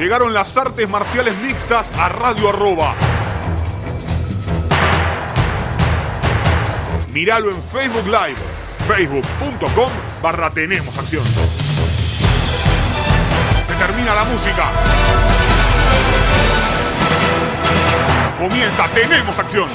Llegaron las artes marciales mixtas a Radio Arroba. Míralo en Facebook Live, facebook.com barra Tenemos Acción. Se termina la música. Comienza Tenemos Acción.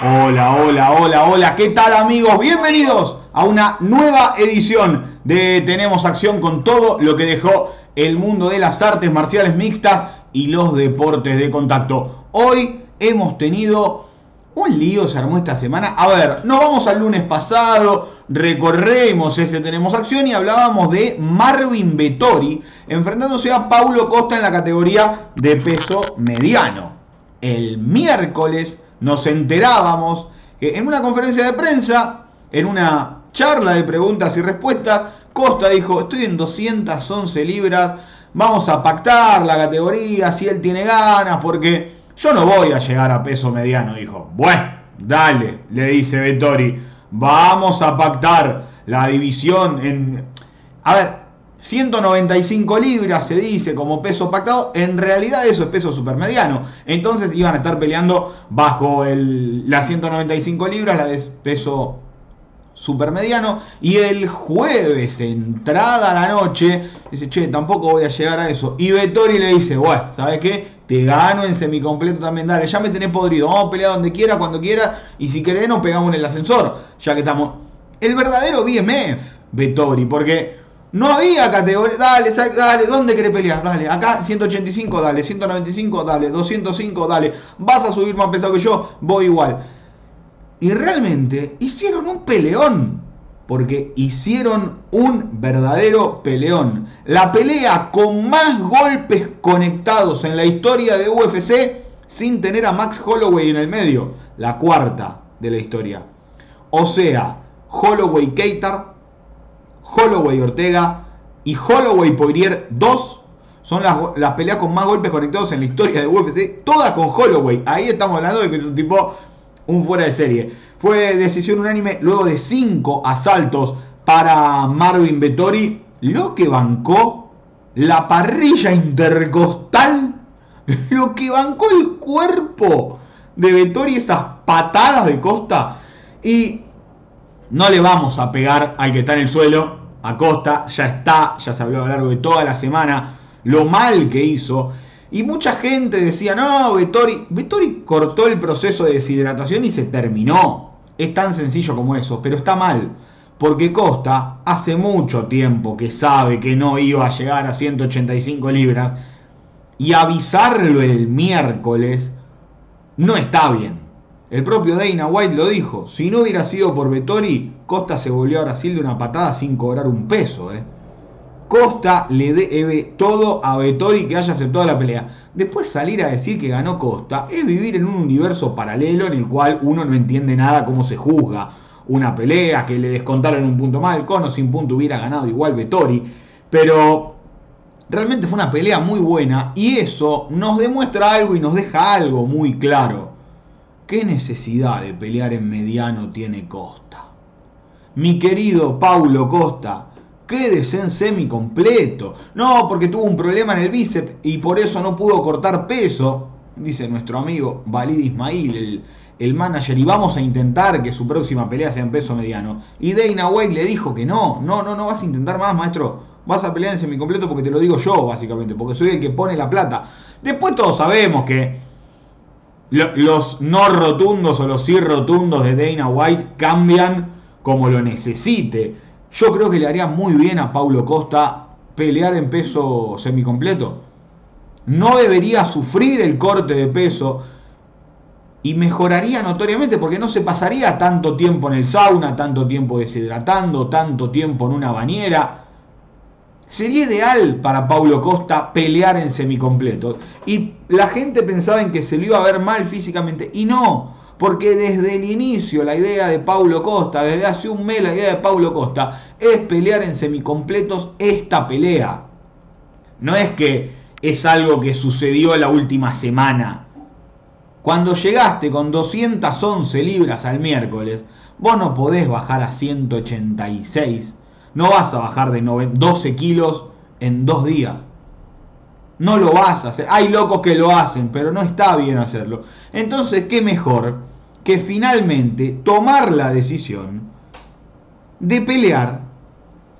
Hola, hola, hola, hola, ¿qué tal amigos? Bienvenidos a una nueva edición de Tenemos Acción con todo lo que dejó el mundo de las artes marciales mixtas y los deportes de contacto. Hoy hemos tenido un lío, se armó esta semana. A ver, nos vamos al lunes pasado, recorremos ese Tenemos Acción y hablábamos de Marvin Vettori enfrentándose a Paulo Costa en la categoría de peso mediano. El miércoles nos enterábamos que en una conferencia de prensa, en una charla de preguntas y respuestas, Costa dijo, estoy en 211 libras, vamos a pactar la categoría, si él tiene ganas, porque yo no voy a llegar a peso mediano, dijo. Bueno, dale, le dice Vettori, vamos a pactar la división en... A ver, 195 libras se dice como peso pactado, en realidad eso es peso supermediano. Entonces iban a estar peleando bajo las 195 libras, la de peso supermediano. Y el jueves, entrada la noche, dice, che, tampoco voy a llegar a eso. Y Vettori le dice, bueno, ¿sabes qué? Te gano en semicompleto también, dale, ya me tenés podrido, vamos a pelear donde quiera, cuando quiera, y si querés nos pegamos en el ascensor, ya que estamos... El verdadero BMF, Vettori, porque no había categoría. Dale, dale, ¿dónde querés pelear? Dale, acá 185, dale, 195, dale, 205, dale. Vas a subir más pesado que yo, voy igual. Y realmente hicieron un peleón. Porque hicieron un verdadero peleón. La pelea con más golpes conectados en la historia de UFC sin tener a Max Holloway en el medio. La cuarta de la historia. O sea, Holloway Keitar Holloway Ortega y Holloway Poirier 2 son las, peleas con más golpes conectados en la historia de UFC, todas con Holloway. Ahí estamos hablando de que es un tipo, un fuera de serie. Fue decisión unánime luego de 5 asaltos para Marvin Vettori, lo que bancó la parrilla intercostal, lo que bancó el cuerpo de Vettori, esas patadas de costa. Y no le vamos a pegar al que está en el suelo, a Costa, ya está, ya se habló a lo largo de toda la semana lo mal que hizo. Y mucha gente decía, no, Vettori, Vettori cortó el proceso de deshidratación y se terminó. Es tan sencillo como eso, pero está mal. Porque Costa hace mucho tiempo que sabe que no iba a llegar a 185 libras. Y avisarlo el miércoles no está bien. El propio Dana White lo dijo, si no hubiera sido por Vettori, Costa se volvió a Brasil de una patada sin cobrar un peso. ¿eh? Costa le debe todo a Vettori que haya aceptado la pelea. Después salir a decir que ganó Costa es vivir en un universo paralelo en el cual uno no entiende nada cómo se juzga una pelea, que le descontaron un punto mal, con o sin punto hubiera ganado igual Vettori. Pero realmente fue una pelea muy buena y eso nos demuestra algo y nos deja algo muy claro. ¿Qué necesidad de pelear en mediano tiene Costa? Mi querido Paulo Costa, quédese en semi completo. No, porque tuvo un problema en el bíceps y por eso no pudo cortar peso, dice nuestro amigo Valid Ismail, el, el manager, y vamos a intentar que su próxima pelea sea en peso mediano. Y Dana White le dijo que no, no, no, no vas a intentar más, maestro. Vas a pelear en semi completo porque te lo digo yo, básicamente, porque soy el que pone la plata. Después todos sabemos que los no rotundos o los sí rotundos de Dana White cambian como lo necesite. Yo creo que le haría muy bien a Paulo Costa pelear en peso semicompleto. No debería sufrir el corte de peso y mejoraría notoriamente porque no se pasaría tanto tiempo en el sauna, tanto tiempo deshidratando, tanto tiempo en una bañera Sería ideal para Paulo Costa pelear en semicompleto. Y la gente pensaba en que se lo iba a ver mal físicamente. Y no, porque desde el inicio la idea de Paulo Costa, desde hace un mes la idea de Paulo Costa, es pelear en semicompletos esta pelea. No es que es algo que sucedió la última semana. Cuando llegaste con 211 libras al miércoles, vos no podés bajar a 186 no vas a bajar de 12 kilos en dos días. No lo vas a hacer. Hay locos que lo hacen, pero no está bien hacerlo. Entonces, ¿qué mejor que finalmente tomar la decisión de pelear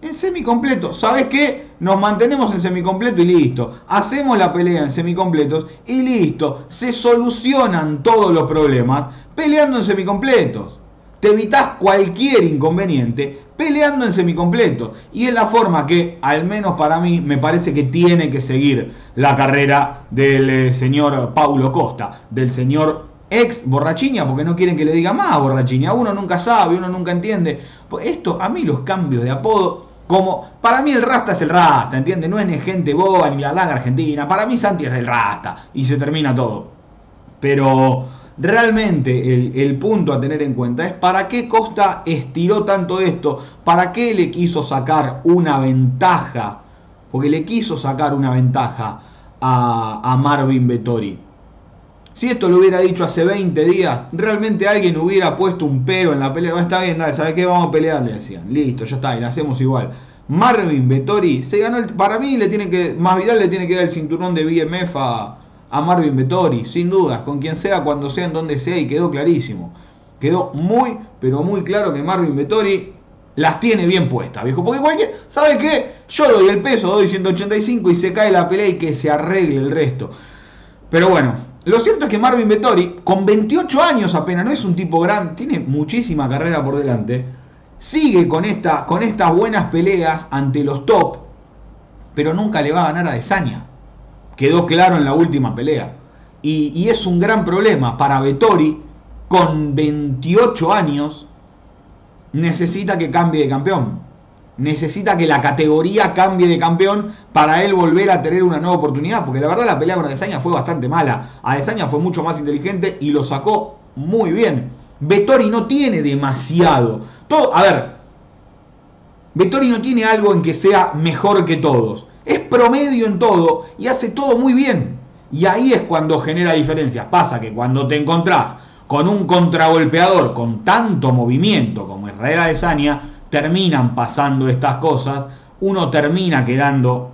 en semicompleto? ¿Sabes qué? Nos mantenemos en semicompleto y listo. Hacemos la pelea en semicompletos y listo. Se solucionan todos los problemas peleando en semicompletos. Te evitas cualquier inconveniente peleando en semicompleto. Y es la forma que, al menos para mí, me parece que tiene que seguir la carrera del eh, señor Paulo Costa, del señor ex borrachiña, porque no quieren que le diga más borrachiña. Uno nunca sabe, uno nunca entiende. Pues esto, a mí los cambios de apodo, como para mí el Rasta es el Rasta, ¿entiendes? No es ni gente boba ni la daga argentina. Para mí Santi es el Rasta y se termina todo. Pero realmente el, punto a tener en cuenta es para qué Costa estiró tanto esto, para qué le quiso sacar una ventaja, porque le quiso sacar una ventaja a, Marvin Vettori. Si esto lo hubiera dicho hace 20 días, realmente alguien hubiera puesto un pero en la pelea. Está bien, dale, ¿sabes qué? Vamos a pelear, le decían. Listo, ya está, y la hacemos igual. Marvin Vettori se ganó el, Para mí le tiene que. Más Vidal le tiene que dar el cinturón de BMF a, a Marvin Vettori, sin dudas, con quien sea, cuando sea, en donde sea, y quedó clarísimo. Quedó muy, pero muy claro que Marvin Vettori las tiene bien puestas, viejo. Porque cualquier, ¿sabe qué? Yo doy el peso, doy 185 y se cae la pelea y que se arregle el resto. Pero bueno, lo cierto es que Marvin Vettori, con 28 años apenas, no es un tipo grande, tiene muchísima carrera por delante, sigue con, esta, con estas buenas peleas ante los top, pero nunca le va a ganar a Desania quedó claro en la última pelea. Y, es un gran problema para Vettori, con 28 años, necesita que cambie de campeón. Necesita que la categoría cambie de campeón para él volver a tener una nueva oportunidad. Porque la verdad la pelea con Adesanya fue bastante mala. Adesanya fue mucho más inteligente y lo sacó muy bien. Vettori no tiene demasiado. Todo, a ver, Vettori no tiene algo en que sea mejor que todos es promedio en todo y hace todo muy bien. Y ahí es cuando genera diferencias. Pasa que cuando te encontrás con un contragolpeador con tanto movimiento como Israel Adesanya, terminan pasando estas cosas. Uno termina quedando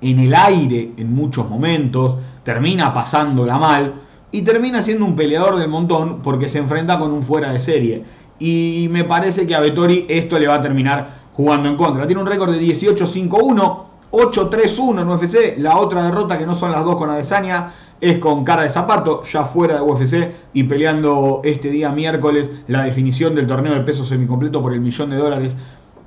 en el aire en muchos momentos, termina pasándola mal y termina siendo un peleador del montón porque se enfrenta con un fuera de serie. Y me parece que a Vettori esto le va a terminar jugando en contra. Tiene un récord de 18-5-1 8-3-1 en UFC. La otra derrota, que no son las dos con Adesanya, es con cara de zapato, ya fuera de UFC y peleando este día miércoles la definición del torneo de peso semicompleto por el millón de dólares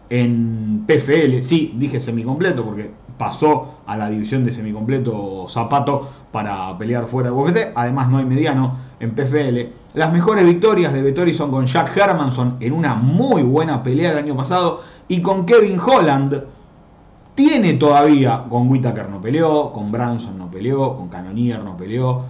en PFL. Sí, dije semicompleto porque pasó a la división de semicompleto zapato para pelear fuera de UFC. Además, no hay mediano en PFL. Las mejores victorias de Vettori son con Jack Hermanson en una muy buena pelea del año pasado y con Kevin Holland tiene todavía, con Whitaker no peleó, con Branson no peleó, con Cannonier no peleó,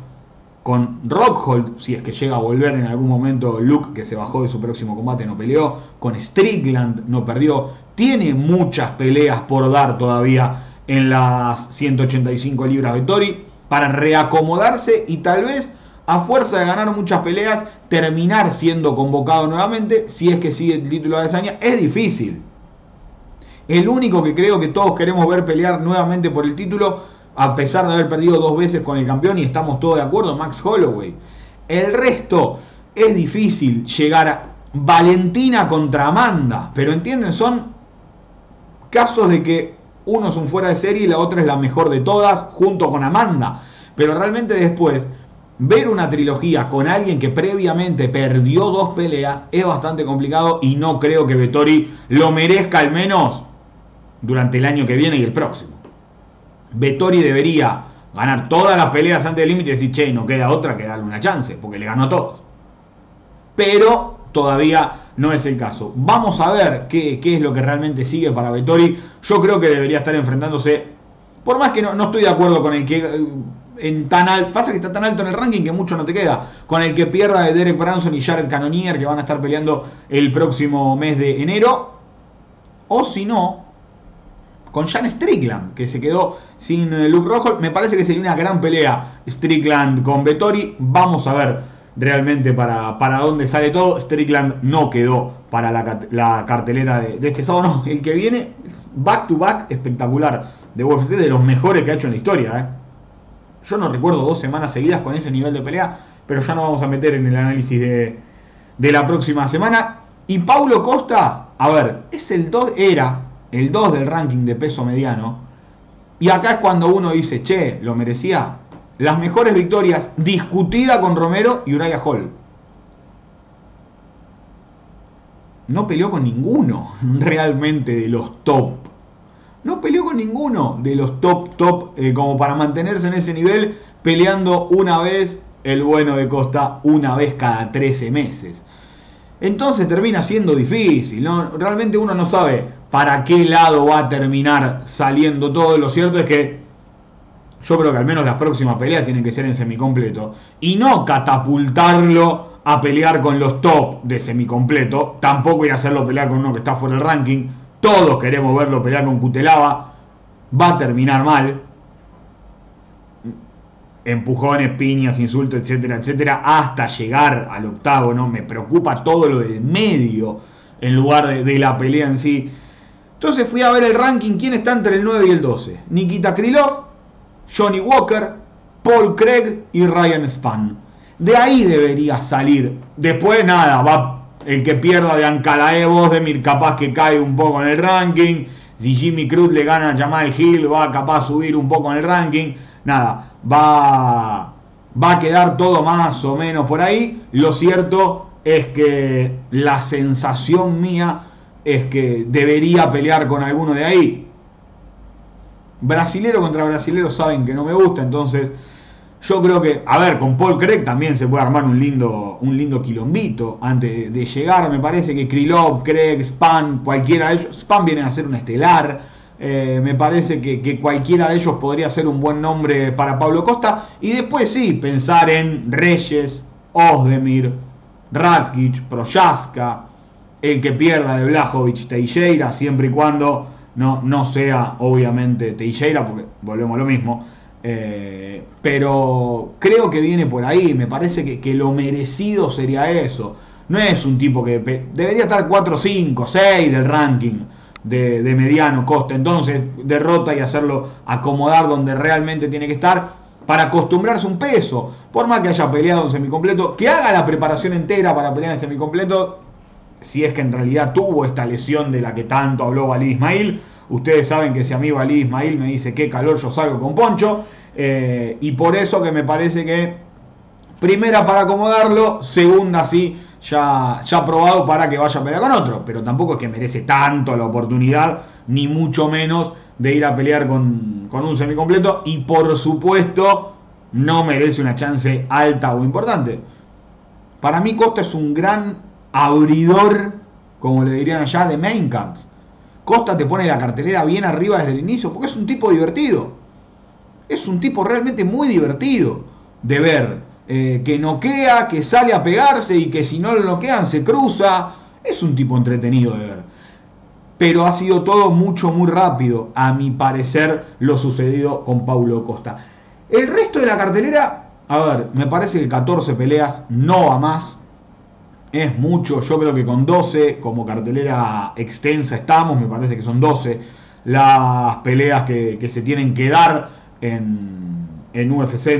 con Rockhold, si es que llega a volver en algún momento Luke, que se bajó de su próximo combate, no peleó, con Strickland no perdió, tiene muchas peleas por dar todavía en las 185 libras de Tori para reacomodarse y tal vez a fuerza de ganar muchas peleas terminar siendo convocado nuevamente si es que sigue el título de Azaña. Es difícil, el único que creo que todos queremos ver pelear nuevamente por el título, a pesar de haber perdido dos veces con el campeón y estamos todos de acuerdo, Max Holloway. El resto es difícil llegar a Valentina contra Amanda, pero entienden, son casos de que uno es un fuera de serie y la otra es la mejor de todas, junto con Amanda. Pero realmente después, ver una trilogía con alguien que previamente perdió dos peleas es bastante complicado y no creo que Vettori lo merezca al menos durante el año que viene y el próximo. Vettori debería ganar todas las peleas antes del límite y decir, che, no queda otra que darle una chance, porque le ganó a todos. Pero todavía no es el caso. Vamos a ver qué, es lo que realmente sigue para Vettori. Yo creo que debería estar enfrentándose, por más que no, estoy de acuerdo con el que eh, en tan alto, pasa que está tan alto en el ranking que mucho no te queda, con el que pierda de Derek Branson y Jared Cannonier que van a estar peleando el próximo mes de enero. O si no, con Jan Strickland, que se quedó sin eh, Luke Rojo. Me parece que sería una gran pelea Strickland con Vettori. Vamos a ver realmente para, para dónde sale todo. Strickland no quedó para la, cartelera de, este sábado, no, el que viene, back to back, espectacular, de UFC, de los mejores que ha hecho en la historia. ¿eh? Yo no recuerdo dos semanas seguidas con ese nivel de pelea, pero ya no vamos a meter en el análisis de, de la próxima semana. Y Paulo Costa, a ver, es el 2, era el 2 del ranking de peso mediano. Y acá es cuando uno dice, che, lo merecía. Las mejores victorias discutida con Romero y Uriah Hall. No peleó con ninguno realmente de los top. No peleó con ninguno de los top, top, eh, como para mantenerse en ese nivel, peleando una vez el bueno de Costa, una vez cada 13 meses. Entonces termina siendo difícil, ¿no? Realmente uno no sabe para qué lado va a terminar saliendo todo. Lo cierto es que yo creo que al menos las próximas peleas tienen que ser en semicompleto. Y no catapultarlo a pelear con los top de semicompleto. Tampoco ir a hacerlo pelear con uno que está fuera del ranking. Todos queremos verlo pelear con Cutelaba. Va a terminar mal. Empujones, piñas, insultos, etcétera, etcétera. Hasta llegar al octavo, ¿no? Me preocupa todo lo del medio en lugar de, la pelea en sí. Entonces fui a ver el ranking, quién está entre el 9 y el 12. Nikita Krylov, Johnny Walker, Paul Craig y Ryan Spann. De ahí debería salir. Después nada, va el que pierda de Ancalae de capaz que cae un poco en el ranking. Si Jimmy Cruz le gana a Jamal Hill, va capaz subir un poco en el ranking. Nada, va, va a quedar todo más o menos por ahí. Lo cierto es que la sensación mía es que debería pelear con alguno de ahí. Brasilero contra brasilero saben que no me gusta, entonces yo creo que, a ver, con Paul Craig también se puede armar un lindo, un lindo quilombito antes de llegar. Me parece que Krylov, Craig, Span, cualquiera de ellos, Span viene a ser un estelar. Eh, me parece que, que, cualquiera de ellos podría ser un buen nombre para Pablo Costa. Y después sí, pensar en Reyes, Osdemir, Rakic, Proyaska, el que pierda de Blajovic Teixeira, siempre y cuando no, no sea obviamente Teixeira, porque volvemos a lo mismo. Eh, pero creo que viene por ahí, me parece que, lo merecido sería eso. No es un tipo que debería estar 4, 5, 6 del ranking de, mediano coste. Entonces derrota y hacerlo acomodar donde realmente tiene que estar para acostumbrarse un peso. Por más que haya peleado en semicompleto, que haga la preparación entera para pelear en semicompleto, si es que en realidad tuvo esta lesión de la que tanto habló Valí Ismail. Ustedes saben que si a mí Valí Ismail me dice qué calor yo salgo con Poncho. Eh, y por eso que me parece que primera para acomodarlo, segunda sí, ya, ya probado para que vaya a pelear con otro. Pero tampoco es que merece tanto la oportunidad, ni mucho menos de ir a pelear con, con un semicompleto. Y por supuesto, no merece una chance alta o importante. Para mí Costa es un gran abridor, como le dirían allá, de main cards. Costa te pone la cartelera bien arriba desde el inicio, porque es un tipo divertido. Es un tipo realmente muy divertido de ver. Eh, que noquea, que sale a pegarse y que si no lo noquean se cruza. Es un tipo entretenido de ver. Pero ha sido todo mucho, muy rápido, a mi parecer, lo sucedido con Paulo Costa. El resto de la cartelera, a ver, me parece que 14 peleas, no a más es mucho, yo creo que con 12 como cartelera extensa estamos, me parece que son 12 las peleas que, se tienen que dar en, en UFC,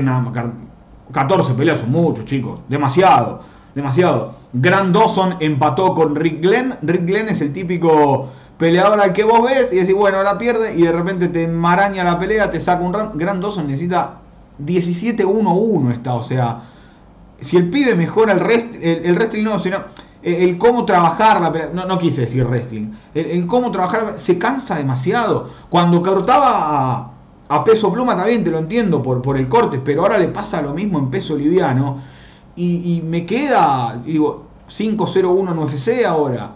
14 peleas son muchos chicos, demasiado, demasiado. Grand Dawson empató con Rick Glenn, Rick Glenn es el típico peleador al que vos ves y decís, bueno, ahora pierde y de repente te enmaraña la pelea, te saca un round. Grand Dawson necesita 17-1-1 está, o sea, si el pibe mejora el, rest, el, wrestling, no, sino el, cómo trabajar la no, no quise decir wrestling, el, cómo trabajar, se cansa demasiado. Cuando cortaba a, peso pluma también te lo entiendo por, por el corte, pero ahora le pasa lo mismo en peso liviano. Y, me queda, digo, 5-0-1 en ahora,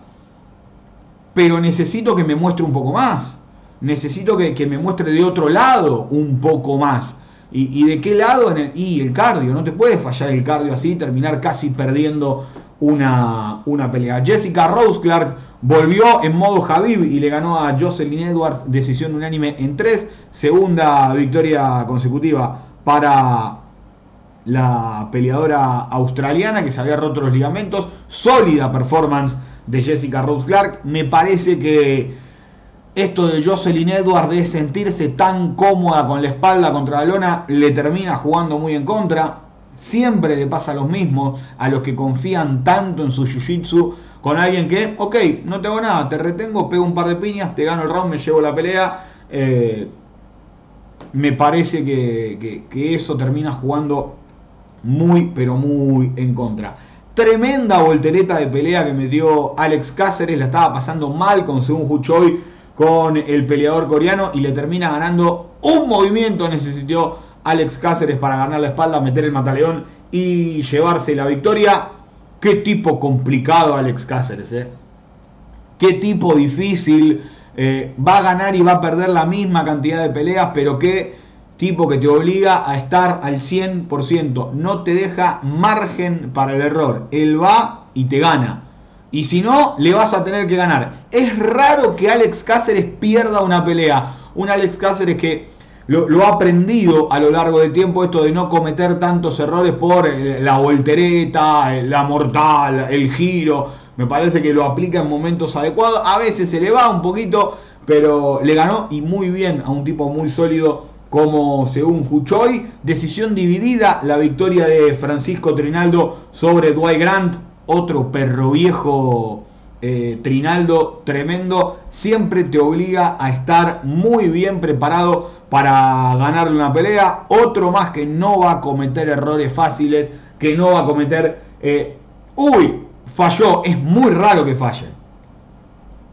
pero necesito que me muestre un poco más, necesito que, que me muestre de otro lado un poco más. ¿Y, de qué lado? Y el cardio, no te puede fallar el cardio así, terminar casi perdiendo una, una pelea. Jessica Rose Clark volvió en modo Javib y le ganó a Jocelyn Edwards, decisión unánime en tres, segunda victoria consecutiva para la peleadora australiana que se había roto los ligamentos. Sólida performance de Jessica Rose Clark. Me parece que esto de Jocelyn Edwards de sentirse tan cómoda con la espalda contra la lona le termina jugando muy en contra. Siempre le pasa lo mismo a los que confían tanto en su jiu-jitsu con alguien que, ok, no tengo nada, te retengo, pego un par de piñas, te gano el round, me llevo la pelea. Eh, me parece que, eso termina jugando muy, pero muy en contra. Tremenda voltereta de pelea que metió Alex Cáceres, la estaba pasando mal con Seung Huchoy, con el peleador coreano y le termina ganando un movimiento. Necesitó Alex Cáceres para ganar la espalda, meter el mataleón y llevarse la victoria. Qué tipo complicado Alex Cáceres, ¿eh? Qué tipo difícil. Eh, va a ganar y va a perder la misma cantidad de peleas, pero qué tipo que te obliga a estar al 100%. No te deja margen para el error. Él va y te gana. Y si no, le vas a tener que ganar. Es raro que Alex Cáceres pierda una pelea. Un Alex Cáceres que lo, ha aprendido a lo largo del tiempo esto de no cometer tantos errores por eh, la voltereta, eh, la mortal, el giro. Me parece que lo aplica en momentos adecuados. A veces se le va un poquito, pero le ganó y muy bien a un tipo muy sólido como según Huchoy. Decisión dividida, la victoria de Francisco Trinaldo sobre Dwight Grant, otro perro viejo eh, Trinaldo tremendo. Siempre te obliga a estar muy bien preparado para ganarle una pelea. Otro más que no va a cometer errores fáciles, que no va a cometer... Eh, uy, falló, es muy raro que falle.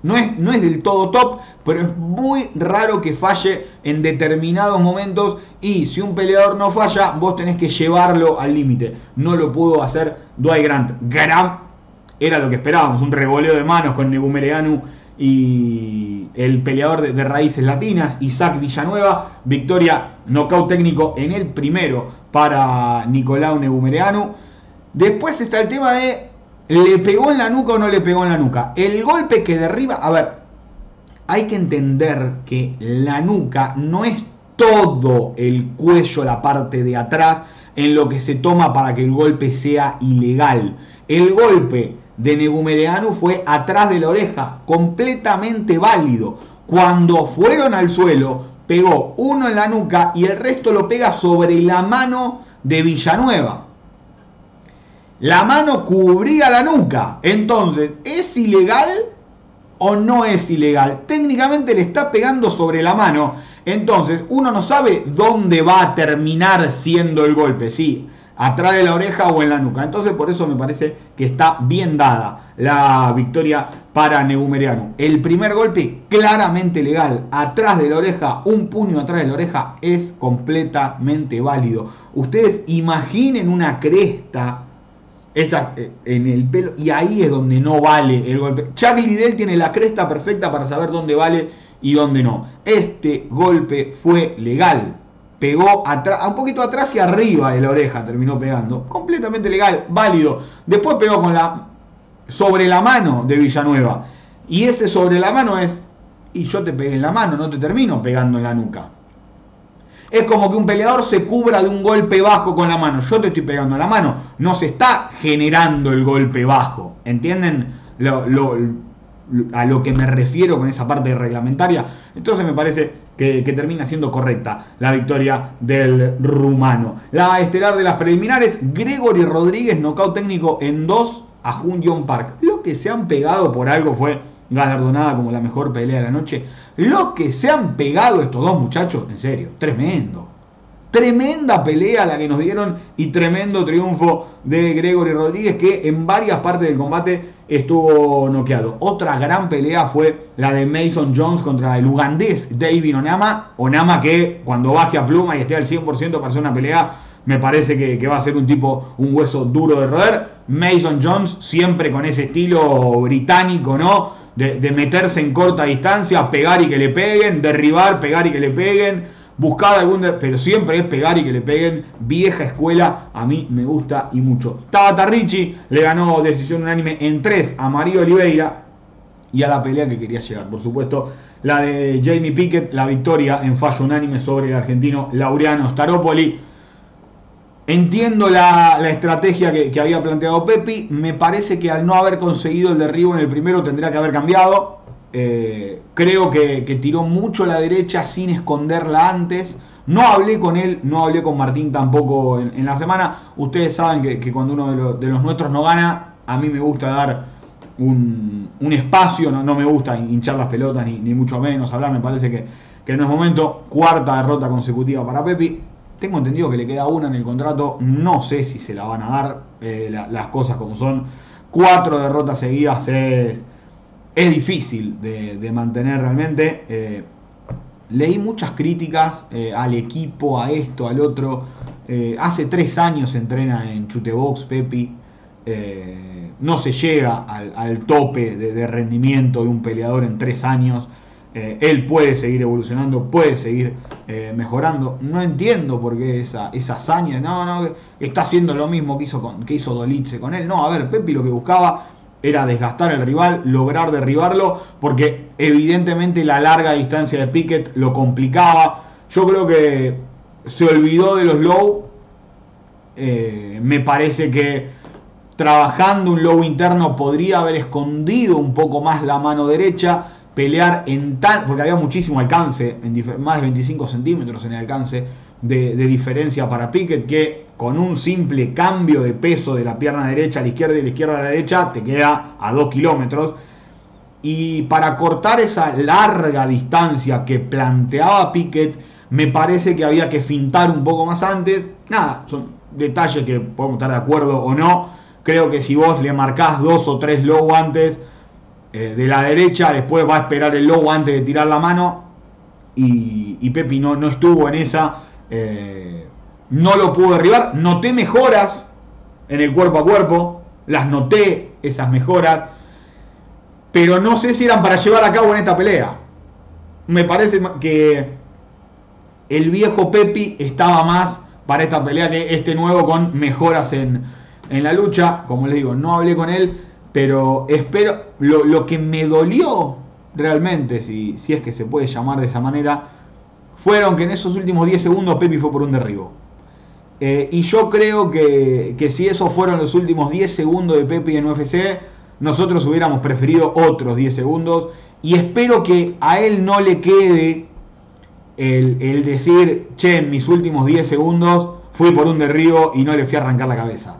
No es, no es del todo top, pero es muy raro que falle en determinados momentos y si un peleador no falla, vos tenés que llevarlo al límite. No lo pudo hacer Dwight Grant. Grant era lo que esperábamos, un revoleo de manos con Negumereanu y el peleador de, raíces latinas, Isaac Villanueva, victoria nocaut técnico en el primero para Nicolau Negumereanu. Después está el tema de ¿le pegó en la nuca o no le pegó en la nuca? El golpe que derriba, a ver, hay que entender que la nuca no es todo el cuello, la parte de atrás, en lo que se toma para que el golpe sea ilegal. El golpe de Negumereanu fue atrás de la oreja, completamente válido. Cuando fueron al suelo, pegó uno en la nuca y el resto lo pega sobre la mano de Villanueva. La mano cubría la nuca. Entonces, ¿es ilegal o no es ilegal? Técnicamente le está pegando sobre la mano. Entonces, uno no sabe dónde va a terminar siendo el golpe. Sí, atrás de la oreja o en la nuca. Entonces por eso me parece que está bien dada la victoria para Neumeriano. El primer golpe claramente legal, atrás de la oreja, un puño atrás de la oreja es completamente válido. Ustedes imaginen una cresta esa, eh, en el pelo y ahí es donde no vale el golpe. Chuck Liddell tiene la cresta perfecta para saber dónde vale y dónde no. Este golpe fue legal pegó un poquito atrás y arriba de la oreja terminó pegando. Completamente legal, válido. Después pegó con la sobre la mano de Villanueva. Y ese sobre la mano es, y yo te pegué en la mano, no te termino pegando en la nuca. Es como que un peleador se cubra de un golpe bajo con la mano. Yo te estoy pegando la mano. No se está generando el golpe bajo. ¿Entienden? Lo, a lo que me refiero con esa parte reglamentaria. Entonces me parece que, termina siendo correcta la victoria del rumano. La estelar de las preliminares, Gregory Rodríguez, nocaut técnico en 2 a Jun Park. Lo que se han pegado por algo fue galardonada como la mejor pelea de la noche. Lo que se han pegado estos dos muchachos, en serio, tremendo. Tremenda pelea la que nos dieron y tremendo triunfo de Gregory Rodríguez que en varias partes del combate estuvo noqueado. Otra gran pelea fue la de Mason Jones contra el ugandés David Onama. Onama que cuando baje a pluma y esté al 100% para hacer una pelea, me parece que, va a ser un tipo, un hueso duro de roer. Mason Jones siempre con ese estilo británico, ¿no? De, de meterse en corta distancia, pegar y que le peguen, derribar, pegar y que le peguen buscar algún, pero siempre es pegar y que le peguen. Vieja escuela, a mí me gusta y mucho. Tabata Ricci le ganó decisión unánime en 3 a Mario Oliveira y a la pelea que quería llegar. Por supuesto, la de Jamie Pickett, la victoria en fallo unánime sobre el argentino Laureano Staropoli. Entiendo la, estrategia que, había planteado Pepi. Me parece que al no haber conseguido el derribo en el primero tendría que haber cambiado. Eh, creo que, tiró mucho la derecha sin esconderla antes. No hablé con él, no hablé con Martín tampoco en, la semana. Ustedes saben que, cuando uno de, los nuestros no gana, a mí me gusta dar un, espacio, no, me gusta hinchar las pelotas ni, mucho menos hablar. Me parece que, que no es momento. Cuarta derrota consecutiva para Pepi tengo entendido que le queda una en el contrato. No sé si se la van a dar eh, las cosas como son. Cuatro derrotas seguidas es, es difícil de, mantener realmente. Eh, leí muchas críticas eh, al equipo, a esto, al otro. hace tres años entrena en Chutebox Pepi. no se llega al, tope de rendimiento de un peleador en tres años. Eh, él puede seguir evolucionando, puede seguir eh, mejorando. No entiendo por qué esa, esa hazaña, no, no, está haciendo lo mismo que hizo, con, que hizo Dolitze con él. No, a ver, Pepi lo que buscaba era desgastar al rival, lograr derribarlo, porque evidentemente la larga distancia de Pickett lo complicaba. Yo creo que se olvidó de los low. Eh, me parece que trabajando un low interno podría haber escondido un poco más la mano derecha pelear en tal, porque había muchísimo alcance, más de 25 centímetros en el alcance de, diferencia para Pickett, que con un simple cambio de peso de la pierna derecha a la izquierda y de la izquierda a la derecha te queda a 2 kilómetros. Y para cortar esa larga distancia que planteaba Pickett, me parece que había que fintar un poco más antes. Nada, son detalles que podemos estar de acuerdo o no. Creo que si vos le marcás dos o tres low antes, eh, de la derecha, después va a esperar el lobo antes de tirar la mano. Y, Pepi no, no, estuvo en esa. Eh, no lo pudo derribar. Noté mejoras en el cuerpo a cuerpo. Las noté, esas mejoras. Pero no sé si eran para llevar a cabo en esta pelea. Me parece que el viejo Pepi estaba más para esta pelea que este nuevo con mejoras en, en la lucha. Como les digo, no hablé con él pero espero, lo, que me dolió realmente, si, si, es que se puede llamar de esa manera, fueron que en esos últimos 10 segundos Pepi fue por un derribo. Eh, y yo creo que, que, si esos fueron los últimos 10 segundos de Pepi en UFC, nosotros hubiéramos preferido otros 10 segundos. Y espero que a él no le quede el, el decir, che, en mis últimos 10 segundos fui por un derribo y no le fui a arrancar la cabeza.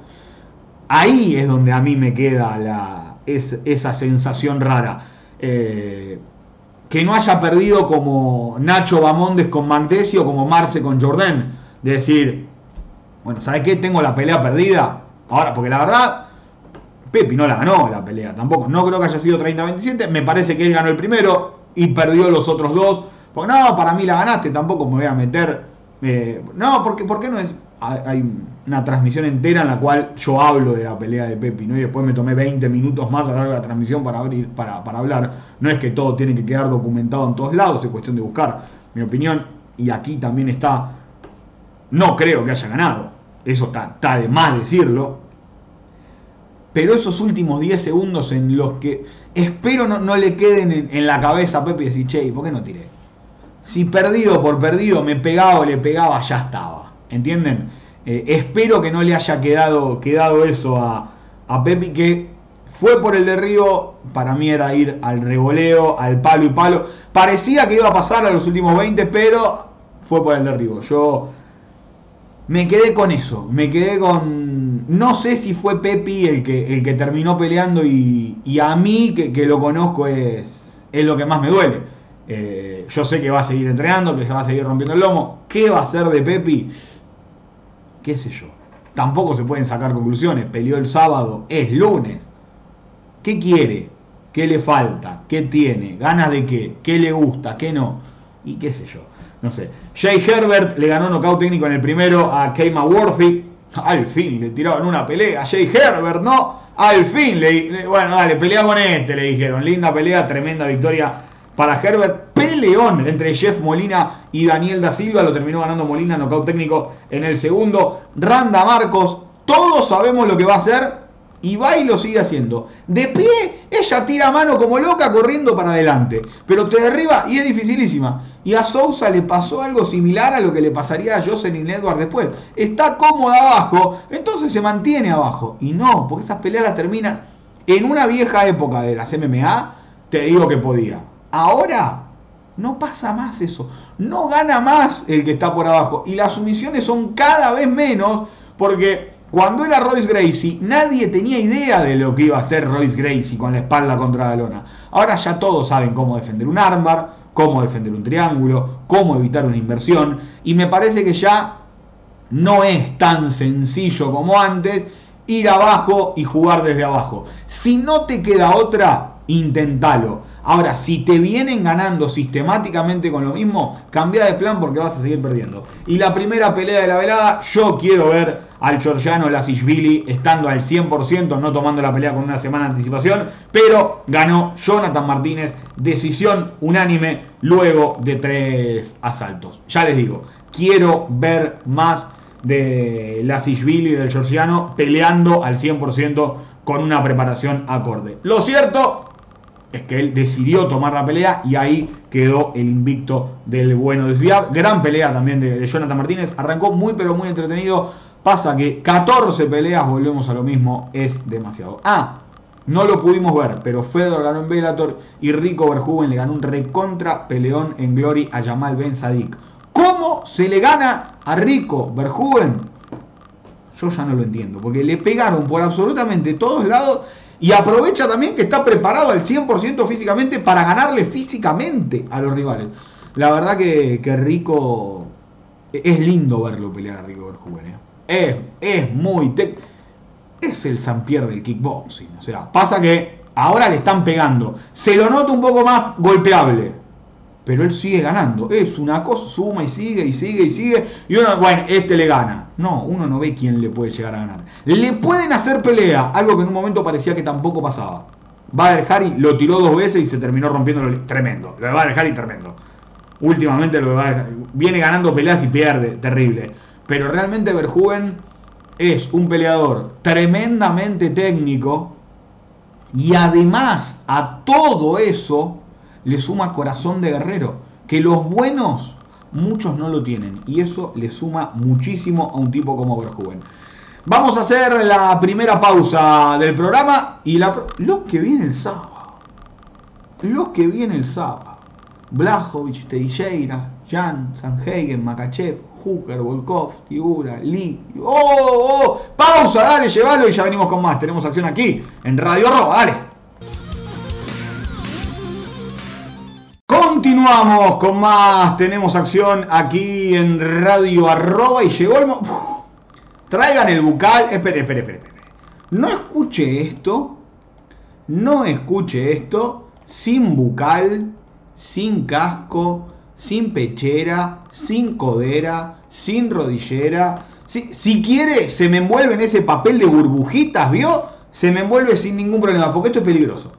Ahí es donde a mí me queda la, esa sensación rara. Eh, que no haya perdido como Nacho Bamondes con Magdesio, como Marce con Jordan. De decir, bueno, ¿sabes qué? Tengo la pelea perdida. Ahora, porque la verdad, Pepi no la ganó la pelea tampoco. No creo que haya sido 30-27. Me parece que él ganó el primero y perdió los otros dos. Porque no, para mí la ganaste. Tampoco me voy a meter. Eh, no, porque, ¿por qué no es? hay una transmisión entera en la cual yo hablo de la pelea de Pepi, ¿no? Y después me tomé 20 minutos más a lo largo de la transmisión para, abrir, para hablar. No es que todo tiene que quedar documentado en todos lados, es cuestión de buscar mi opinión. Y aquí también está, no creo que haya ganado, eso está, de más decirlo. Pero esos últimos 10 segundos en los que espero no, le queden en, la cabeza a Pepi y decir, che, ¿por qué no tiré? Si perdido por perdido me pegaba o le pegaba, ya estaba ¿Entienden? Eh, espero que no le haya quedado, quedado eso a, a Pepi, que fue por el derribo, para mí era ir al revoleo, al palo y palo. Parecía que iba a pasar a los últimos 20, pero fue por el derribo. Yo me quedé con eso, me quedé con... No sé si fue Pepi el que, el que terminó peleando y, a mí, que, lo conozco, es, es lo que más me duele. Eh, yo sé que va a seguir entrenando, que se va a seguir rompiendo el lomo. ¿Qué va a hacer de Pepi? qué sé yo. Tampoco se pueden sacar conclusiones. Peleó el sábado, es lunes. ¿Qué quiere? ¿Qué le falta? ¿Qué tiene? ¿Ganas de qué? ¿Qué le gusta? ¿Qué no? Y qué sé yo. No sé. Jay Herbert le ganó knockout técnico en el primero a Keima Worthy. Al fin le tiraron una pelea a Jay Herbert, ¿no? Al fin le, bueno, dale, pelea con este, le dijeron. Linda pelea, tremenda victoria para Herbert. Peleón entre Jeff Molina y Daniel da Silva. Lo terminó ganando Molina, nocaut técnico en el segundo. Randa Marcos, todos sabemos lo que va a hacer. Y va y lo sigue haciendo. De pie, ella tira mano como loca corriendo para adelante. Pero te derriba y es dificilísima. Y a Sousa le pasó algo similar a lo que le pasaría a Jocelyn Edwards después. Está cómoda abajo, entonces se mantiene abajo. Y no, porque esas peleas terminan. En una vieja época de las MMA, te digo que podía. Ahora no pasa más eso. No gana más el que está por abajo. Y las sumisiones son cada vez menos porque cuando era Royce Gracie, nadie tenía idea de lo que iba a hacer Royce Gracie con la espalda contra la lona. Ahora ya todos saben cómo defender un armbar, cómo defender un triángulo, cómo evitar una inversión. Y me parece que ya no es tan sencillo como antes ir abajo y jugar desde abajo. Si no te queda otra, intentalo. Ahora, si te vienen ganando sistemáticamente con lo mismo, cambia de plan porque vas a seguir perdiendo. Y la primera pelea de la velada, yo quiero ver al Georgiano Lasishvili estando al 100%, no tomando la pelea con una semana de anticipación, pero ganó Jonathan Martínez, decisión unánime luego de tres asaltos. Ya les digo, quiero ver más de Lasishvili y del Georgiano peleando al 100% con una preparación acorde. Lo cierto es que él decidió tomar la pelea y ahí quedó el invicto del bueno de. Gran pelea también de, Jonathan Martínez. Arrancó muy pero muy entretenido. Pasa que 14 peleas, volvemos a lo mismo, es demasiado. Ah, no lo pudimos ver, pero Fedor ganó en Bellator y Rico Verhoeven le ganó un recontra peleón en Glory a Jamal Ben Sadik. ¿Cómo se le gana a Rico Verhoeven? Yo ya no lo entiendo, porque le pegaron por absolutamente todos lados y aprovecha también que está preparado al 100% físicamente para ganarle físicamente a los rivales. La verdad que, Rico es lindo verlo pelear a Rico Verjuven. ¿eh? Es, es muy... es el Pierre del kickboxing. O sea, pasa que ahora le están pegando. Se lo nota un poco más golpeable pero él sigue ganando. Es una cosa, suma y sigue y sigue y sigue. Y uno, bueno, este le gana. No, uno no ve quién le puede llegar a ganar. Le pueden hacer pelea, algo que en un momento parecía que tampoco pasaba. Bader Harry lo tiró dos veces y se terminó rompiendo. Tremendo. Lo de Bader Harry, tremendo. Últimamente lo de Bader viene ganando peleas y pierde. Terrible. Pero realmente Verjuven es un peleador tremendamente técnico. Y además a todo eso le suma corazón de guerrero, que los buenos muchos no lo tienen y eso le suma muchísimo a un tipo como Verhoeven. Vamos a hacer la primera pausa del programa y la lo que viene el sábado. Lo que viene el sábado. Blajovic, Teixeira, Jan, Sanhagen, Makachev, Hooker, Volkov, Tigura, Lee. ¡Oh, ¡Oh! Pausa, dale, llévalo y ya venimos con más. Tenemos acción aquí en Radio Roba, dale. Continuamos con más. Tenemos acción aquí en Radio Arroba y llegó el. Traigan el bucal. Espere, espere, espere, espere. No escuche esto. No escuche esto sin bucal, sin casco, sin pechera, sin codera, sin rodillera. Si, si quiere, se me envuelve en ese papel de burbujitas, ¿vio? Se me envuelve sin ningún problema, porque esto es peligroso.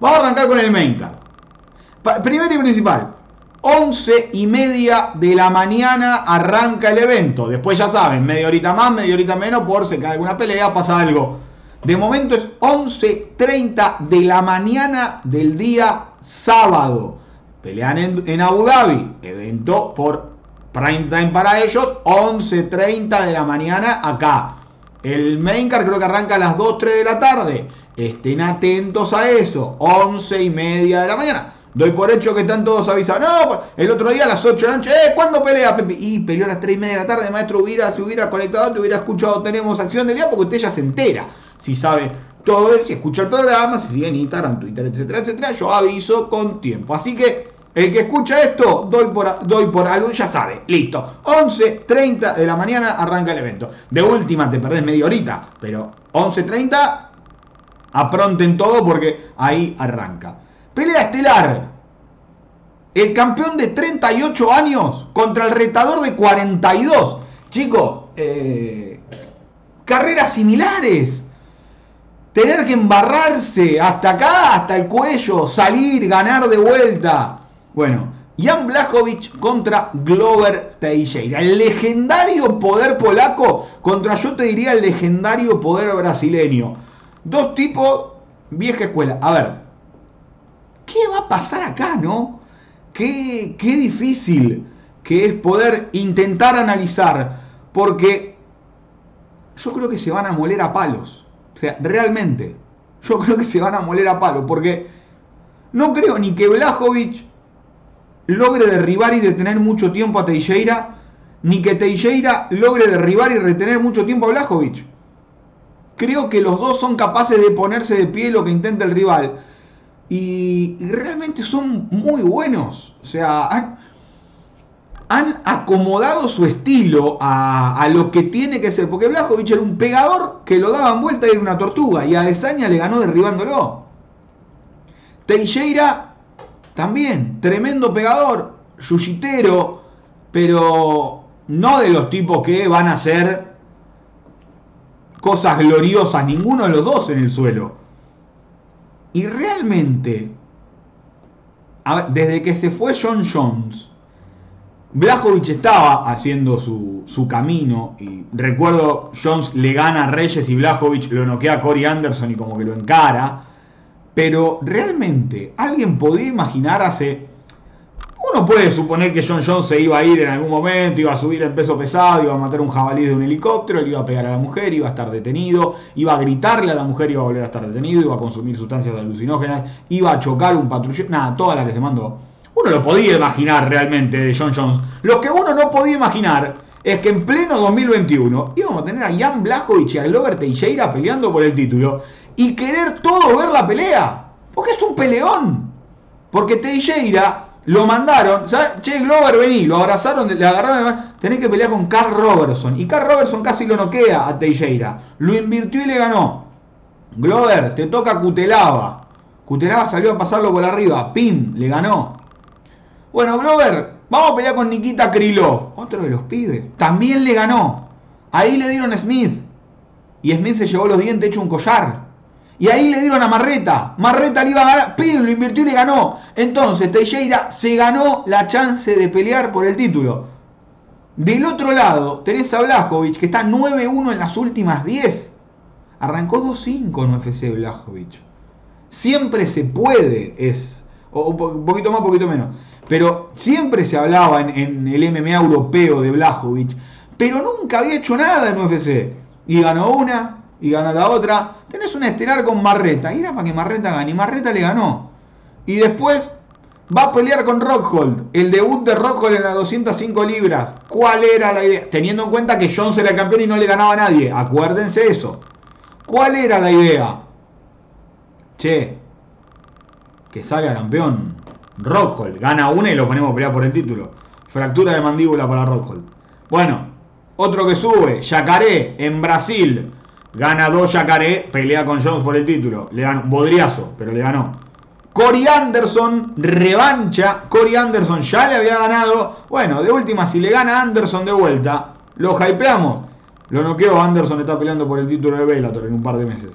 Vamos a arrancar con el main card. Primero y principal, 11 y media de la mañana arranca el evento. Después ya saben, media horita más, media horita menos, por si cae alguna pelea, pasa algo. De momento es 11.30 de la mañana del día sábado. Pelean en, Abu Dhabi. Evento por prime time para ellos. 11.30 de la mañana acá. El main card creo que arranca a las 2, 3 de la tarde. Estén atentos a eso. 11 y media de la mañana. Doy por hecho que están todos avisados. No, pues, el otro día a las 8 de la noche, ¿eh? ¿Cuándo pelea? Y peleó a las 3 y media de la tarde, maestro, hubiera, se hubiera conectado, te hubiera escuchado, tenemos acción del día, porque usted ya se entera. Si sabe todo si escucha el programa, si sigue en Instagram, Twitter, etcétera, etcétera, yo aviso con tiempo. Así que el que escucha esto, doy por, doy por algo, ya sabe. Listo. 11.30 de la mañana arranca el evento. De última te perdés media horita, pero 11.30 apronten todo porque ahí arranca. Pelea estelar. El campeón de 38 años contra el retador de 42. Chicos, eh, carreras similares. Tener que embarrarse hasta acá, hasta el cuello, salir, ganar de vuelta. Bueno, Jan Blachowicz contra Glover Teixeira. El legendario poder polaco contra, yo te diría, el legendario poder brasileño. Dos tipos, vieja escuela. A ver, ¿qué va a pasar acá, no? qué, qué difícil que es poder intentar analizar, porque yo creo que se van a moler a palos. O sea, realmente, yo creo que se van a moler a palos, porque no creo ni que Blajovic logre derribar y detener mucho tiempo a Teixeira, ni que Teixeira logre derribar y retener mucho tiempo a Blajovic. Creo que los dos son capaces de ponerse de pie lo que intenta el rival. Y, realmente son muy buenos. O sea, han, acomodado su estilo a, lo que tiene que ser. Porque Blajovic era un pegador que lo daban vuelta y era una tortuga. Y a Desaña le ganó derribándolo. Teixeira también, tremendo pegador, yuyitero, pero no de los tipos que van a hacer cosas gloriosas, ninguno de los dos en el suelo. Y realmente, desde que se fue John Jones, Blajovic estaba haciendo su, su, camino y recuerdo Jones le gana a Reyes y Blajovic lo noquea a Corey Anderson y como que lo encara. Pero realmente, ¿alguien podía imaginar hace... Uno puede suponer que John Jones se iba a ir en algún momento, iba a subir el peso pesado, iba a matar un jabalí de un helicóptero, le iba a pegar a la mujer, iba a estar detenido, iba a gritarle a la mujer, iba a volver a estar detenido, iba a consumir sustancias alucinógenas, iba a chocar un patrullero, nada, todas las que se mandó. Uno lo podía imaginar realmente de John Jones. Lo que uno no podía imaginar es que en pleno 2021 íbamos a tener a Jan Blachowicz y a Glover Teixeira peleando por el título y querer todo ver la pelea. Porque es un peleón. Porque Teixeira lo mandaron, ¿sabes? Che, Glover, vení, lo abrazaron, le agarraron, tenés que pelear con Carl Robertson. Y Carl Robertson casi lo noquea a Teixeira. Lo invirtió y le ganó. Glover, te toca Cutelaba. Cutelaba salió a pasarlo por arriba. Pim, le ganó. Bueno, Glover, vamos a pelear con Nikita Krylov. Otro de los pibes. También le ganó. Ahí le dieron Smith. Y Smith se llevó los dientes hecho un collar. Y ahí le dieron a Marreta. Marreta le iba a ganar. Pim, lo invirtió y le ganó. Entonces Teixeira se ganó la chance de pelear por el título. Del otro lado, tenés a Blajovic, que está 9-1 en las últimas 10. Arrancó 2-5 en UFC Blajovic. Siempre se puede, es. O un poquito más, un poquito menos. Pero siempre se hablaba en, en el MMA europeo de Blajovic. Pero nunca había hecho nada en UFC. Y ganó una, y gana la otra. Tenés una estelar con Marreta. Y era para que Marreta gane. Y Marreta le ganó. Y después va a pelear con Rockhold. El debut de Rockhold en las 205 libras. ¿Cuál era la idea? Teniendo en cuenta que Jones era el campeón y no le ganaba a nadie. Acuérdense eso. ¿Cuál era la idea? Che, que salga campeón. Rockhold. Gana una y lo ponemos a pelear por el título. Fractura de mandíbula para Rockhold. Bueno, otro que sube. Yacaré en Brasil. Gana dos Yacaré, pelea con Jones por el título. Le dan un bodriazo, pero le ganó. Cory Anderson, revancha. Cory Anderson ya le había ganado. Bueno, de última, si le gana Anderson de vuelta, lo hypeamos. Lo noqueó. Anderson está peleando por el título de Bellator en un par de meses.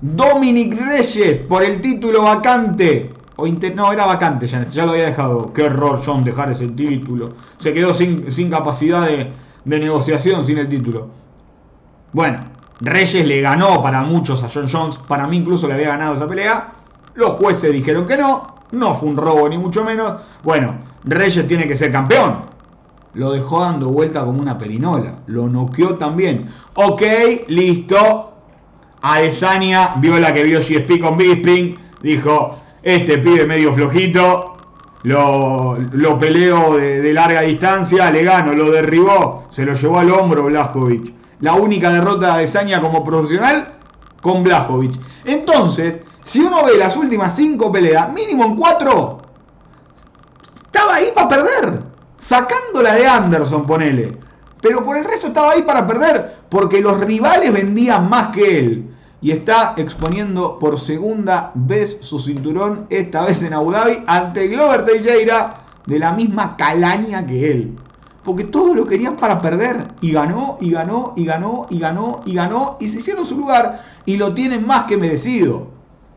Dominic Reyes por el título vacante. O no, era vacante ya, ya lo había dejado. Qué error John dejar ese título. Se quedó sin, sin capacidad de, de negociación sin el título. Bueno, Reyes le ganó para muchos a John Jones, para mí incluso le había ganado esa pelea. Los jueces dijeron que no, no fue un robo ni mucho menos. Bueno, Reyes tiene que ser campeón. Lo dejó dando vuelta como una perinola. Lo noqueó también. Ok, listo. Adesanya vio la que vio GSP con Bisping. Dijo, este pibe medio flojito. Lo, lo peleo de, larga distancia. Le gano, lo derribó. Se lo llevó al hombro Blaskovic la única derrota de Saña como profesional con Blajovic. Entonces, si uno ve las últimas cinco peleas, mínimo en cuatro, estaba ahí para perder. Sacándola de Anderson, ponele. Pero por el resto estaba ahí para perder, porque los rivales vendían más que él. Y está exponiendo por segunda vez su cinturón, esta vez en Abu Dhabi, ante Glover Teixeira, de la misma calaña que él. Porque todos lo querían para perder. Y ganó, y ganó, y ganó, y ganó, y ganó. Y se hicieron su lugar. Y lo tienen más que merecido.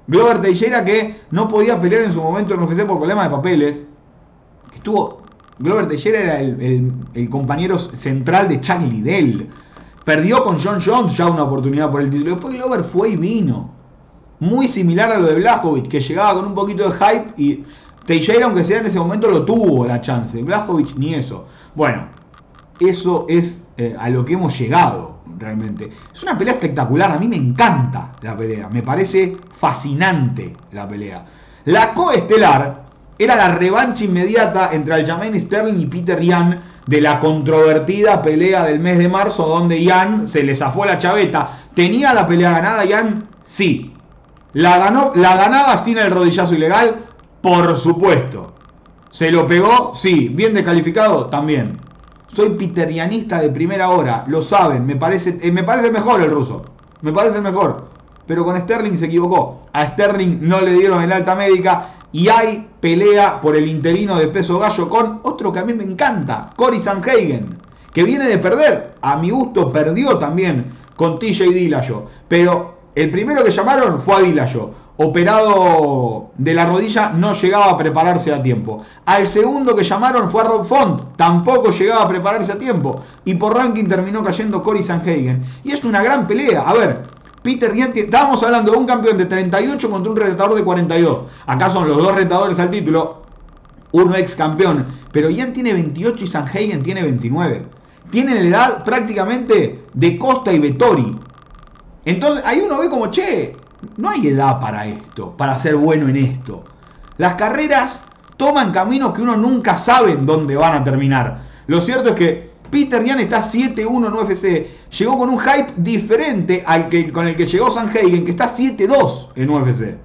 Glover Teixeira que no podía pelear en su momento en UFC por problemas de papeles. Estuvo. Glover Teixeira era el, compañero central de Chuck Liddell. Perdió con John Jones ya una oportunidad por el título. Después Glover fue y vino. Muy similar a lo de Blajovic, que llegaba con un poquito de hype y Teixeira, aunque sea en ese momento, lo tuvo la chance. Blachowicz ni eso. Bueno, eso es eh, a lo que hemos llegado realmente. Es una pelea espectacular, a mí me encanta la pelea, me parece fascinante la pelea. La coestelar era la revancha inmediata entre Aljamain Sterling y Peter Yan de la controvertida pelea del mes de marzo donde Yan se le zafó la chaveta. ¿Tenía la pelea ganada Yan? Sí. ¿La, ganó, ¿La ganaba sin el rodillazo ilegal? Por supuesto. ¿Se lo pegó? Sí. ¿Bien descalificado? También. Soy piterianista de primera hora, lo saben, me parece, eh, me parece mejor el ruso, me parece mejor. Pero con Sterling se equivocó. A Sterling no le dieron el alta médica y hay pelea por el interino de peso gallo con otro que a mí me encanta, Cory Sanhagen, que viene de perder. A mi gusto perdió también con TJ Dillashaw. Pero el primero que llamaron fue a Dillashaw operado de la rodilla, no llegaba a prepararse a tiempo. Al segundo que llamaron fue a Rob Font, tampoco llegaba a prepararse a tiempo. Y por ranking terminó cayendo Cory Sanhagen. Y es una gran pelea. A ver, Peter Rianti, estábamos hablando de un campeón de 38 contra un retador de 42. Acá son los dos retadores al título, uno ex campeón. Pero Ian tiene 28 y Sanhagen tiene 29. Tienen la edad prácticamente de Costa y Vettori. Entonces ahí uno ve como, che, no hay edad para esto, para ser bueno en esto. Las carreras toman caminos que uno nunca sabe en dónde van a terminar. Lo cierto es que Peter Yan está 7-1 en UFC. Llegó con un hype diferente al que, con el que llegó Sanhagen, que está 7-2 en UFC.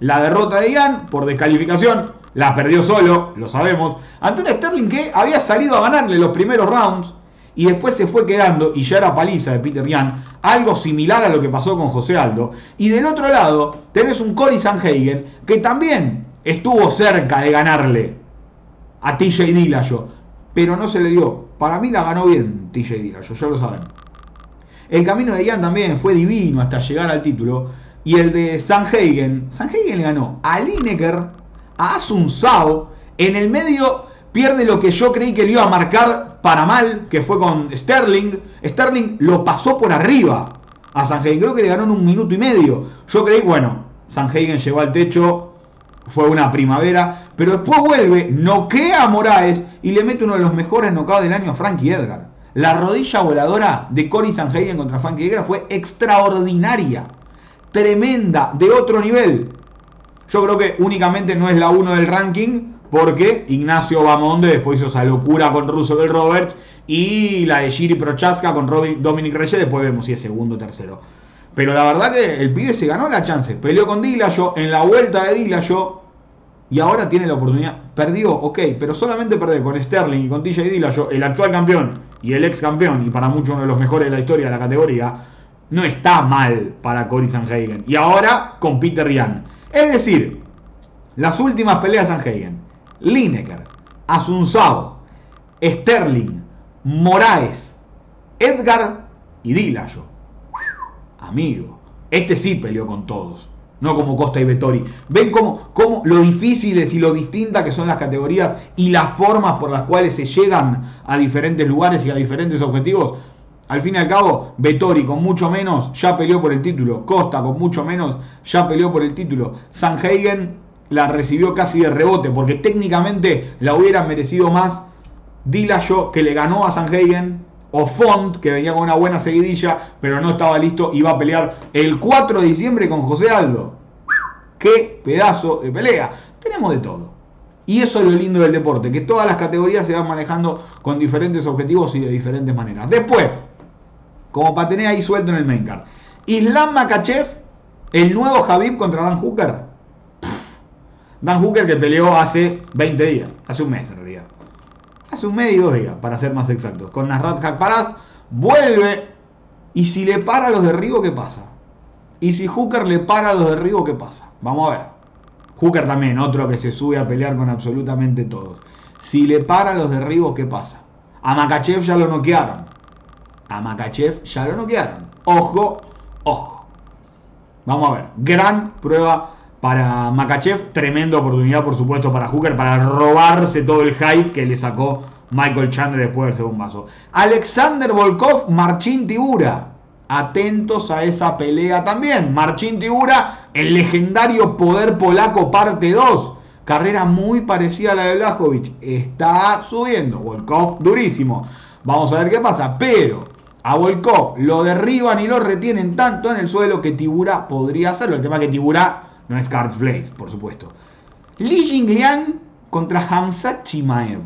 La derrota de Yan por descalificación la perdió solo, lo sabemos, ante un Sterling que había salido a ganarle los primeros rounds y después se fue quedando, y ya era paliza de Peter Yan, algo similar a lo que pasó con José Aldo. Y del otro lado tenés un Cory Sanhagen que también estuvo cerca de ganarle a TJ Dillashaw, pero no se le dio. Para mí la ganó bien TJ Dillashaw, ya lo saben. El camino de Yan también fue divino hasta llegar al título. Y el de Sanhagen, Sanhagen le ganó a Lineker, a Asun Sao, en el medio pierde lo que yo creí que le iba a marcar para mal, que fue con Sterling. Sterling lo pasó por arriba a Sanhagen, creo que le ganó en un minuto y medio. Yo creí, bueno, Sanhagen llegó al techo, fue una primavera, pero después vuelve, noquea a Moraes y le mete uno de los mejores knockouts del año a Frankie Edgar. La rodilla voladora de Cory Sanhagen contra Frankie Edgar fue extraordinaria, tremenda, de otro nivel. Yo creo que únicamente no es la 1 del ranking, porque Ignacio Bamonde después hizo esa locura con Roosevelt Roberts y la de Giri Prochaska con Dominic Reyes, después vemos si es segundo o tercero. Pero la verdad que el pibe se ganó la chance, peleó con Dillashaw en la vuelta de Dillashaw y ahora tiene la oportunidad. Perdió, ok, pero solamente perder con Sterling y con TJ Dillashaw, el actual campeón y el ex campeón, y para muchos uno de los mejores de la historia de la categoría, no está mal para Cory Sanhagen. Y ahora con Peter Ryan. Es decir, las últimas peleas Sanhagen Lineker, Asunsao, Sterling, Moraes, Edgar y Dillashaw. Amigo, este sí peleó con todos, no como Costa y Vettori. Ven cómo, cómo lo difíciles y lo distintas que son las categorías y las formas por las cuales se llegan a diferentes lugares y a diferentes objetivos. Al fin y al cabo, Vettori con mucho menos ya peleó por el título. Costa con mucho menos ya peleó por el título. Sanhagen la recibió casi de rebote, porque técnicamente la hubiera merecido más Dillashaw, que le ganó a Sanhagen, o Font, que venía con una buena seguidilla, pero no estaba listo y va a pelear el 4 de diciembre con José Aldo. ¡Qué pedazo de pelea! Tenemos de todo. Y eso es lo lindo del deporte, que todas las categorías se van manejando con diferentes objetivos y de diferentes maneras. Después, como para tener ahí suelto en el main card, Islam Makachev, el nuevo Javib contra Dan Hooker. Dan Hooker que peleó hace 20 días, hace un mes en realidad. Hace un mes y dos días, para ser más exactos. Con Nasrat Hakparaz vuelve y si le para los derribos, ¿qué pasa? Y si Hooker le para los derribos, ¿qué pasa? Vamos a ver. Hooker también, otro que se sube a pelear con absolutamente todos. Si le para los derribos, ¿qué pasa? A Makachev ya lo noquearon. A Makachev ya lo noquearon. Ojo, ojo. Vamos a ver. Gran prueba para Makachev. Tremenda oportunidad, por supuesto, para Hooker para robarse todo el hype que le sacó Michael Chandler después del segundo vaso. Alexander Volkov, Marcin Tibura. Atentos a esa pelea también. Marcin Tibura, el legendario poder polaco parte 2. Carrera muy parecida a la de Blajovic. Está subiendo. Volkov durísimo. Vamos a ver qué pasa. Pero a Volkov lo derriban y lo retienen tanto en el suelo que Tibura podría hacerlo. El tema es que Tibura no es Cards Blaze, por supuesto. Li Jingliang contra Hamzat Chimaev.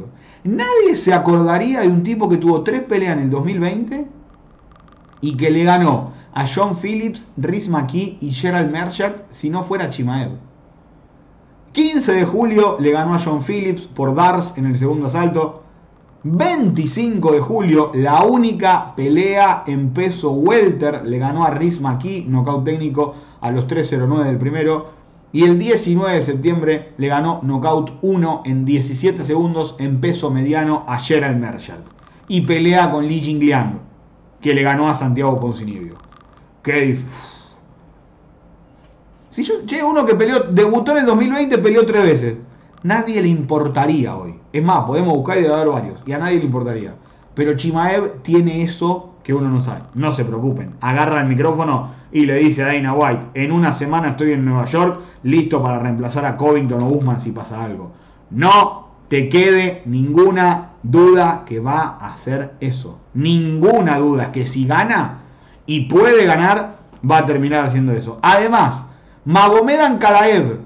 Nadie se acordaría de un tipo que tuvo tres peleas en el 2020 y que le ganó a John Phillips, Rhys McKee y Gerald Merchant si no fuera Chimaev. 15 de julio le ganó a John Phillips por Dars en el segundo asalto. 25 de julio, la única pelea en peso welter, le ganó a Rhys McKee, nocaut técnico a los 3.09 del primero. Y el 19 de septiembre le ganó knockout 1 en 17 segundos en peso mediano a Gerald Merchant. Y pelea con Li Jingliang, que le ganó a Santiago Poncinibio. Qué difícil. Si yo, che, uno que peleó, debutó en el 2020, peleó tres veces. Nadie le importaría hoy. Es más, podemos buscar y debe haber varios. Y a nadie le importaría. Pero Chimaev tiene eso que uno no sabe. No se preocupen. Agarra el micrófono y le dice a Dana White, en una semana estoy en Nueva York, listo para reemplazar a Covington o Usman si pasa algo. No te quede ninguna duda que va a hacer eso. Ninguna duda que si gana y puede ganar, va a terminar haciendo eso. Además, Magomedan Kadaev,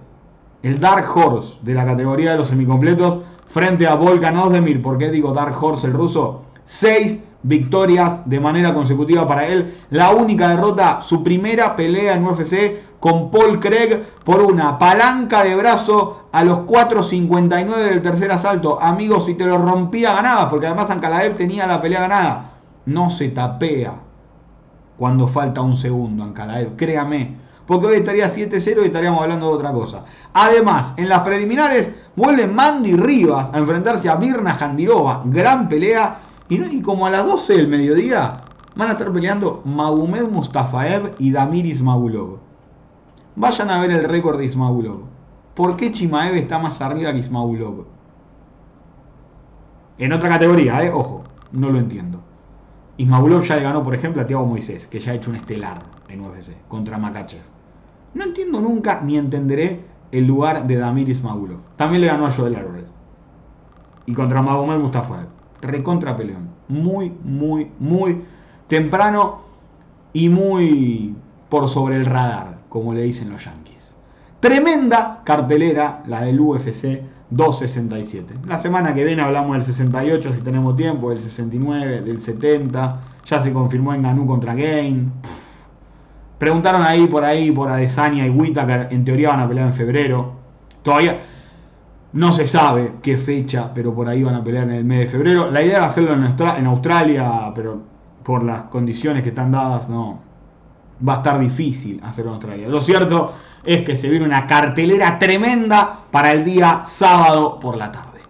el Dark Horse de la categoría de los semicompletos, frente a Volkan Ozdemir. ¿Por qué digo Dark Horse el ruso? Seis victorias de manera consecutiva para él. La única derrota, su primera pelea en UFC con Paul Craig por una palanca de brazo a los 4.59 del tercer asalto. Amigos, si te lo rompía, ganabas, porque además Ankalaev tenía la pelea ganada. No se tapea cuando falta un segundo, Ankalaev, créame. Porque hoy estaría 7-0 y estaríamos hablando de otra cosa. Además, en las preliminares vuelve Mandy Rivas a enfrentarse a Birna Jandirova. Gran pelea y, como a las 12 del mediodía van a estar peleando Magomed Mustafaev y Damir Ismagulov. Vayan a ver el récord de Ismagulov. ¿Por qué Chimaev está más arriba que Ismagulov? En otra categoría, eh, ojo, no lo entiendo. Ismagulov ya le ganó, por ejemplo, a Thiago Moisés, que ya ha hecho un estelar en UFC, contra Makachev. No entiendo nunca ni entenderé el lugar de Damir Ismagulov. También le ganó a Joel Álvarez. Y contra Magomed Mustafaev recontra peleón. Muy, muy, muy temprano y muy por sobre el radar, como le dicen los yankees. Tremenda cartelera la del UFC 267. La semana que viene hablamos del 68 si tenemos tiempo, del 69, del 70. Ya se confirmó en Ganú contra Gain. Preguntaron ahí por ahí por Adesanya y Whitaker, en teoría van a pelear en febrero. Todavía no se sabe qué fecha, pero por ahí van a pelear en el mes de febrero. La idea era hacerlo en, Australia, pero por las condiciones que están dadas, no. Va a estar difícil hacerlo en Australia. Lo cierto es que se viene una cartelera tremenda para el día sábado por la tarde.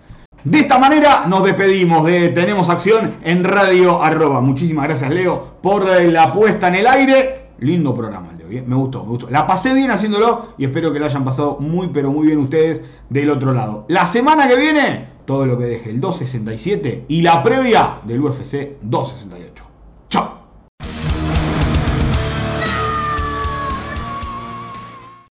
De esta manera nos despedimos de Tenemos Acción en Radio Arroba. Muchísimas gracias Leo por la puesta en el aire. Lindo programa me gustó, me gustó. La pasé bien haciéndolo y espero que lo hayan pasado muy, pero muy bien ustedes del otro lado. La semana que viene, todo lo que deje el 267 y la previa del UFC 268.